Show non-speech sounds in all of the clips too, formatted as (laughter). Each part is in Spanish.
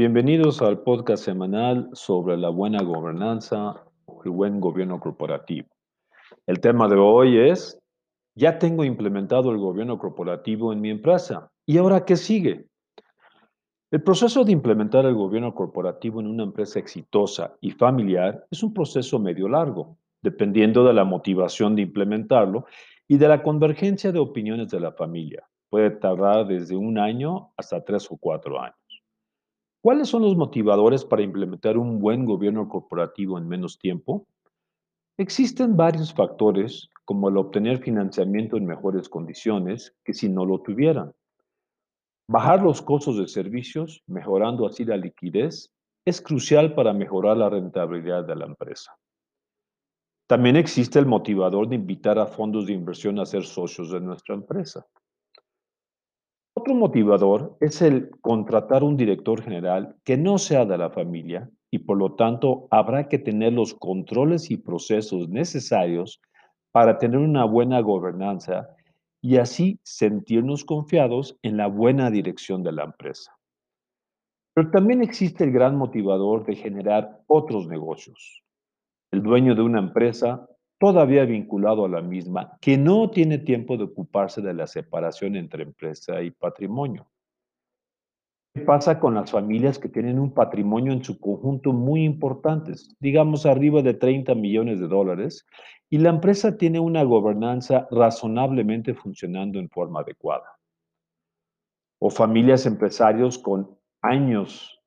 Bienvenidos al podcast semanal sobre la buena gobernanza o el buen gobierno corporativo. El tema de hoy es, ya tengo implementado el gobierno corporativo en mi empresa. ¿Y ahora qué sigue? El proceso de implementar el gobierno corporativo en una empresa exitosa y familiar es un proceso medio largo, dependiendo de la motivación de implementarlo y de la convergencia de opiniones de la familia. Puede tardar desde un año hasta tres o cuatro años. ¿Cuáles son los motivadores para implementar un buen gobierno corporativo en menos tiempo? Existen varios factores, como el obtener financiamiento en mejores condiciones que si no lo tuvieran. Bajar los costos de servicios, mejorando así la liquidez, es crucial para mejorar la rentabilidad de la empresa. También existe el motivador de invitar a fondos de inversión a ser socios de nuestra empresa. Otro motivador es el contratar un director general que no sea de la familia y por lo tanto habrá que tener los controles y procesos necesarios para tener una buena gobernanza y así sentirnos confiados en la buena dirección de la empresa. Pero también existe el gran motivador de generar otros negocios. El dueño de una empresa todavía vinculado a la misma, que no tiene tiempo de ocuparse de la separación entre empresa y patrimonio. ¿Qué pasa con las familias que tienen un patrimonio en su conjunto muy importante, digamos arriba de 30 millones de dólares, y la empresa tiene una gobernanza razonablemente funcionando en forma adecuada? O familias empresarios con años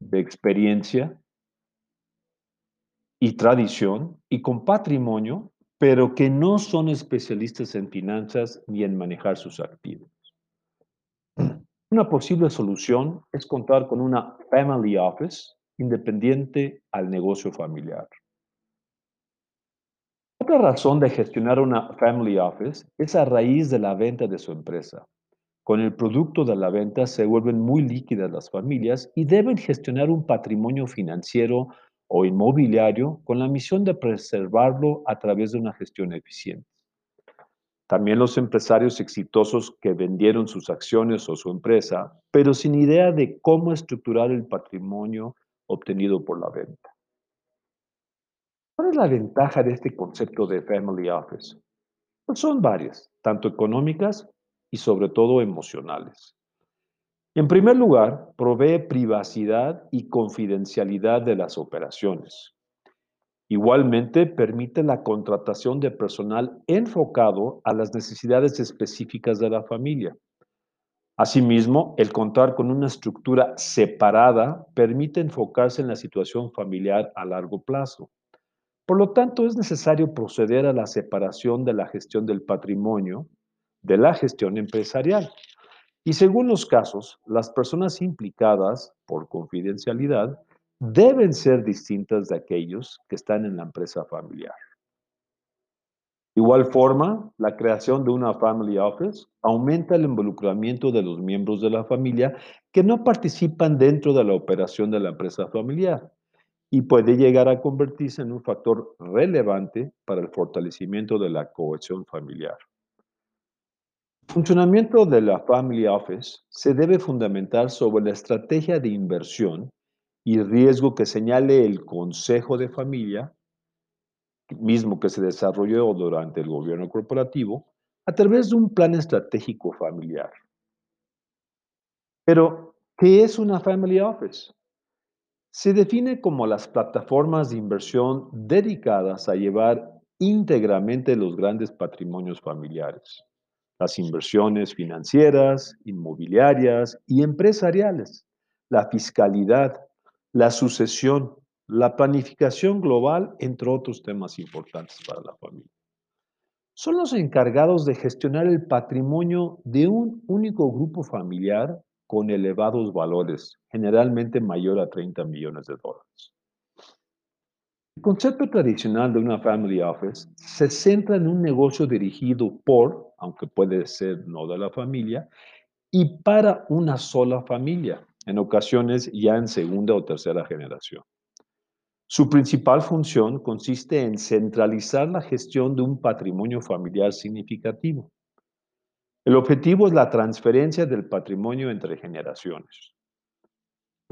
de experiencia y tradición y con patrimonio, pero que no son especialistas en finanzas ni en manejar sus activos. (clears throat) Una posible solución es contar con una family office independiente al negocio familiar. Otra razón de gestionar una family office es a raíz de la venta de su empresa. Con el producto de la venta se vuelven muy líquidas las familias y deben gestionar un patrimonio financiero o inmobiliario con la misión de preservarlo a través de una gestión eficiente. También los empresarios exitosos que vendieron sus acciones o su empresa, pero sin idea de cómo estructurar el patrimonio obtenido por la venta. ¿Cuál es la ventaja de este concepto de Family Office? Pues son varias, tanto económicas y sobre todo emocionales. En primer lugar, provee privacidad y confidencialidad de las operaciones. Igualmente, permite la contratación de personal enfocado a las necesidades específicas de la familia. Asimismo, el contar con una estructura separada permite enfocarse en la situación familiar a largo plazo. Por lo tanto, es necesario proceder a la separación de la gestión del patrimonio de la gestión empresarial. Y según los casos, las personas implicadas por confidencialidad deben ser distintas de aquellos que están en la empresa familiar. De igual forma, la creación de una family office aumenta el involucramiento de los miembros de la familia que no participan dentro de la operación de la empresa familiar y puede llegar a convertirse en un factor relevante para el fortalecimiento de la cohesión familiar. Funcionamiento de la Family Office se debe fundamentar sobre la estrategia de inversión y riesgo que señale el Consejo de Familia, mismo que se desarrolló durante el gobierno corporativo, a través de un plan estratégico familiar. Pero, ¿qué es una Family Office? Se define como las plataformas de inversión dedicadas a llevar íntegramente los grandes patrimonios familiares las inversiones financieras, inmobiliarias y empresariales, la fiscalidad, la sucesión, la planificación global, entre otros temas importantes para la familia. Son los encargados de gestionar el patrimonio de un único grupo familiar con elevados valores, generalmente mayor a 30 millones de dólares. El concepto tradicional de una family office se centra en un negocio dirigido por aunque puede ser no de la familia, y para una sola familia, en ocasiones ya en segunda o tercera generación. Su principal función consiste en centralizar la gestión de un patrimonio familiar significativo. El objetivo es la transferencia del patrimonio entre generaciones.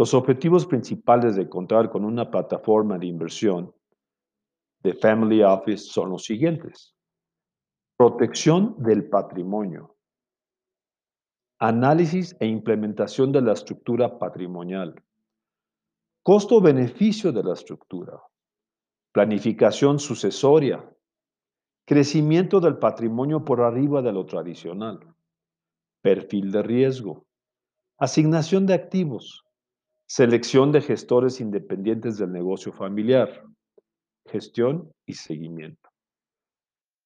Los objetivos principales de contar con una plataforma de inversión de Family Office son los siguientes. Protección del patrimonio. Análisis e implementación de la estructura patrimonial. Costo-beneficio de la estructura. Planificación sucesoria. Crecimiento del patrimonio por arriba de lo tradicional. Perfil de riesgo. Asignación de activos. Selección de gestores independientes del negocio familiar gestión y seguimiento.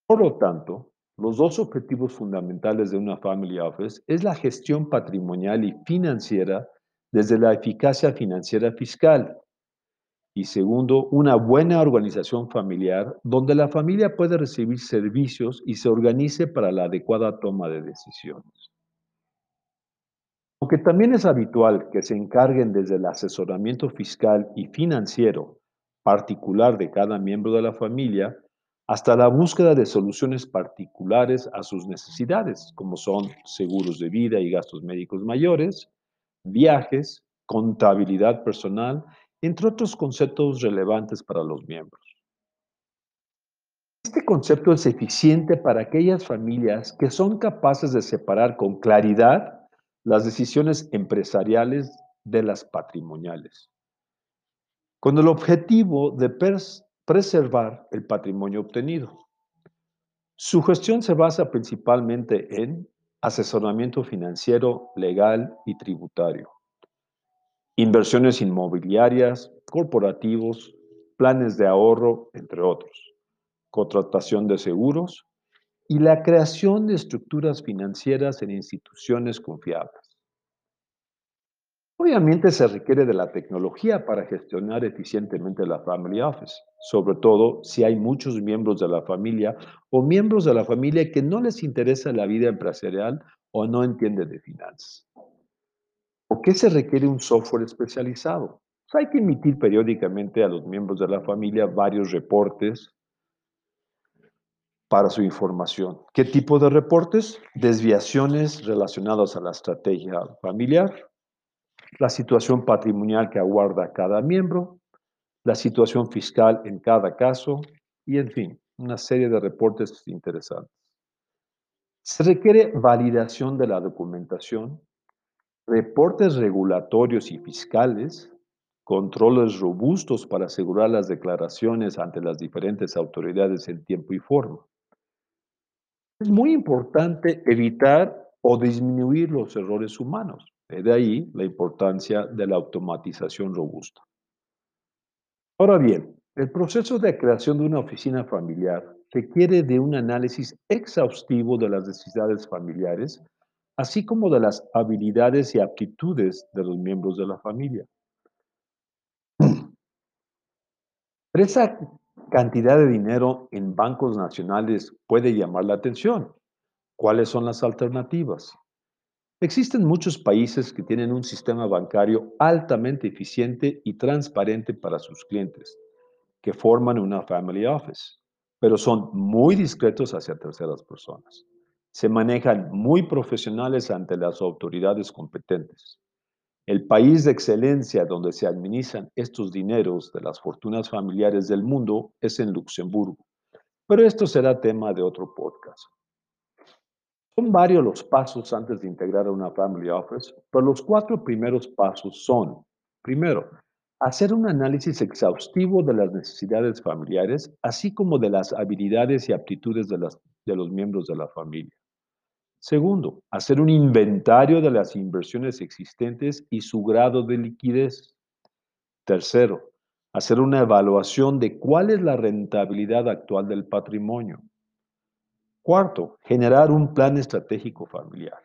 Por lo tanto, los dos objetivos fundamentales de una Family Office es la gestión patrimonial y financiera desde la eficacia financiera fiscal y segundo, una buena organización familiar donde la familia puede recibir servicios y se organice para la adecuada toma de decisiones. Aunque también es habitual que se encarguen desde el asesoramiento fiscal y financiero particular de cada miembro de la familia hasta la búsqueda de soluciones particulares a sus necesidades, como son seguros de vida y gastos médicos mayores, viajes, contabilidad personal, entre otros conceptos relevantes para los miembros. Este concepto es eficiente para aquellas familias que son capaces de separar con claridad las decisiones empresariales de las patrimoniales. Con el objetivo de preservar el patrimonio obtenido. Su gestión se basa principalmente en asesoramiento financiero, legal y tributario, inversiones inmobiliarias, corporativos, planes de ahorro, entre otros, contratación de seguros y la creación de estructuras financieras en instituciones confiables. Obviamente se requiere de la tecnología para gestionar eficientemente la Family Office, sobre todo si hay muchos miembros de la familia o miembros de la familia que no les interesa la vida empresarial o no entienden de finanzas. ¿Por qué se requiere un software especializado? Pues hay que emitir periódicamente a los miembros de la familia varios reportes para su información. ¿Qué tipo de reportes? Desviaciones relacionadas a la estrategia familiar, la situación patrimonial que aguarda cada miembro, la situación fiscal en cada caso y, en fin, una serie de reportes interesantes. Se requiere validación de la documentación, reportes regulatorios y fiscales, controles robustos para asegurar las declaraciones ante las diferentes autoridades en tiempo y forma. Es muy importante evitar o disminuir los errores humanos. De ahí la importancia de la automatización robusta. Ahora bien, el proceso de creación de una oficina familiar requiere de un análisis exhaustivo de las necesidades familiares, así como de las habilidades y aptitudes de los miembros de la familia. (clears throat) cantidad de dinero en bancos nacionales puede llamar la atención. ¿Cuáles son las alternativas? Existen muchos países que tienen un sistema bancario altamente eficiente y transparente para sus clientes, que forman una family office, pero son muy discretos hacia terceras personas. Se manejan muy profesionales ante las autoridades competentes. El país de excelencia donde se administran estos dineros de las fortunas familiares del mundo es en Luxemburgo, pero esto será tema de otro podcast. Son varios los pasos antes de integrar a una Family Office, pero los cuatro primeros pasos son, primero, hacer un análisis exhaustivo de las necesidades familiares, así como de las habilidades y aptitudes de, de los miembros de la familia. Segundo, hacer un inventario de las inversiones existentes y su grado de liquidez. Tercero, hacer una evaluación de cuál es la rentabilidad actual del patrimonio. Cuarto, generar un plan estratégico familiar.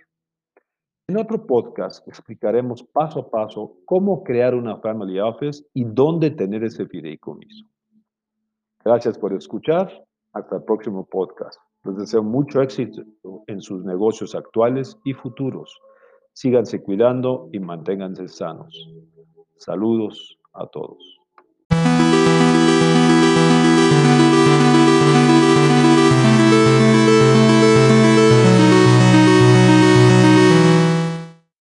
En otro podcast explicaremos paso a paso cómo crear una Family Office y dónde tener ese fideicomiso. Gracias por escuchar. Hasta el próximo podcast. Les deseo mucho éxito en sus negocios actuales y futuros. Síganse cuidando y manténganse sanos. Saludos a todos.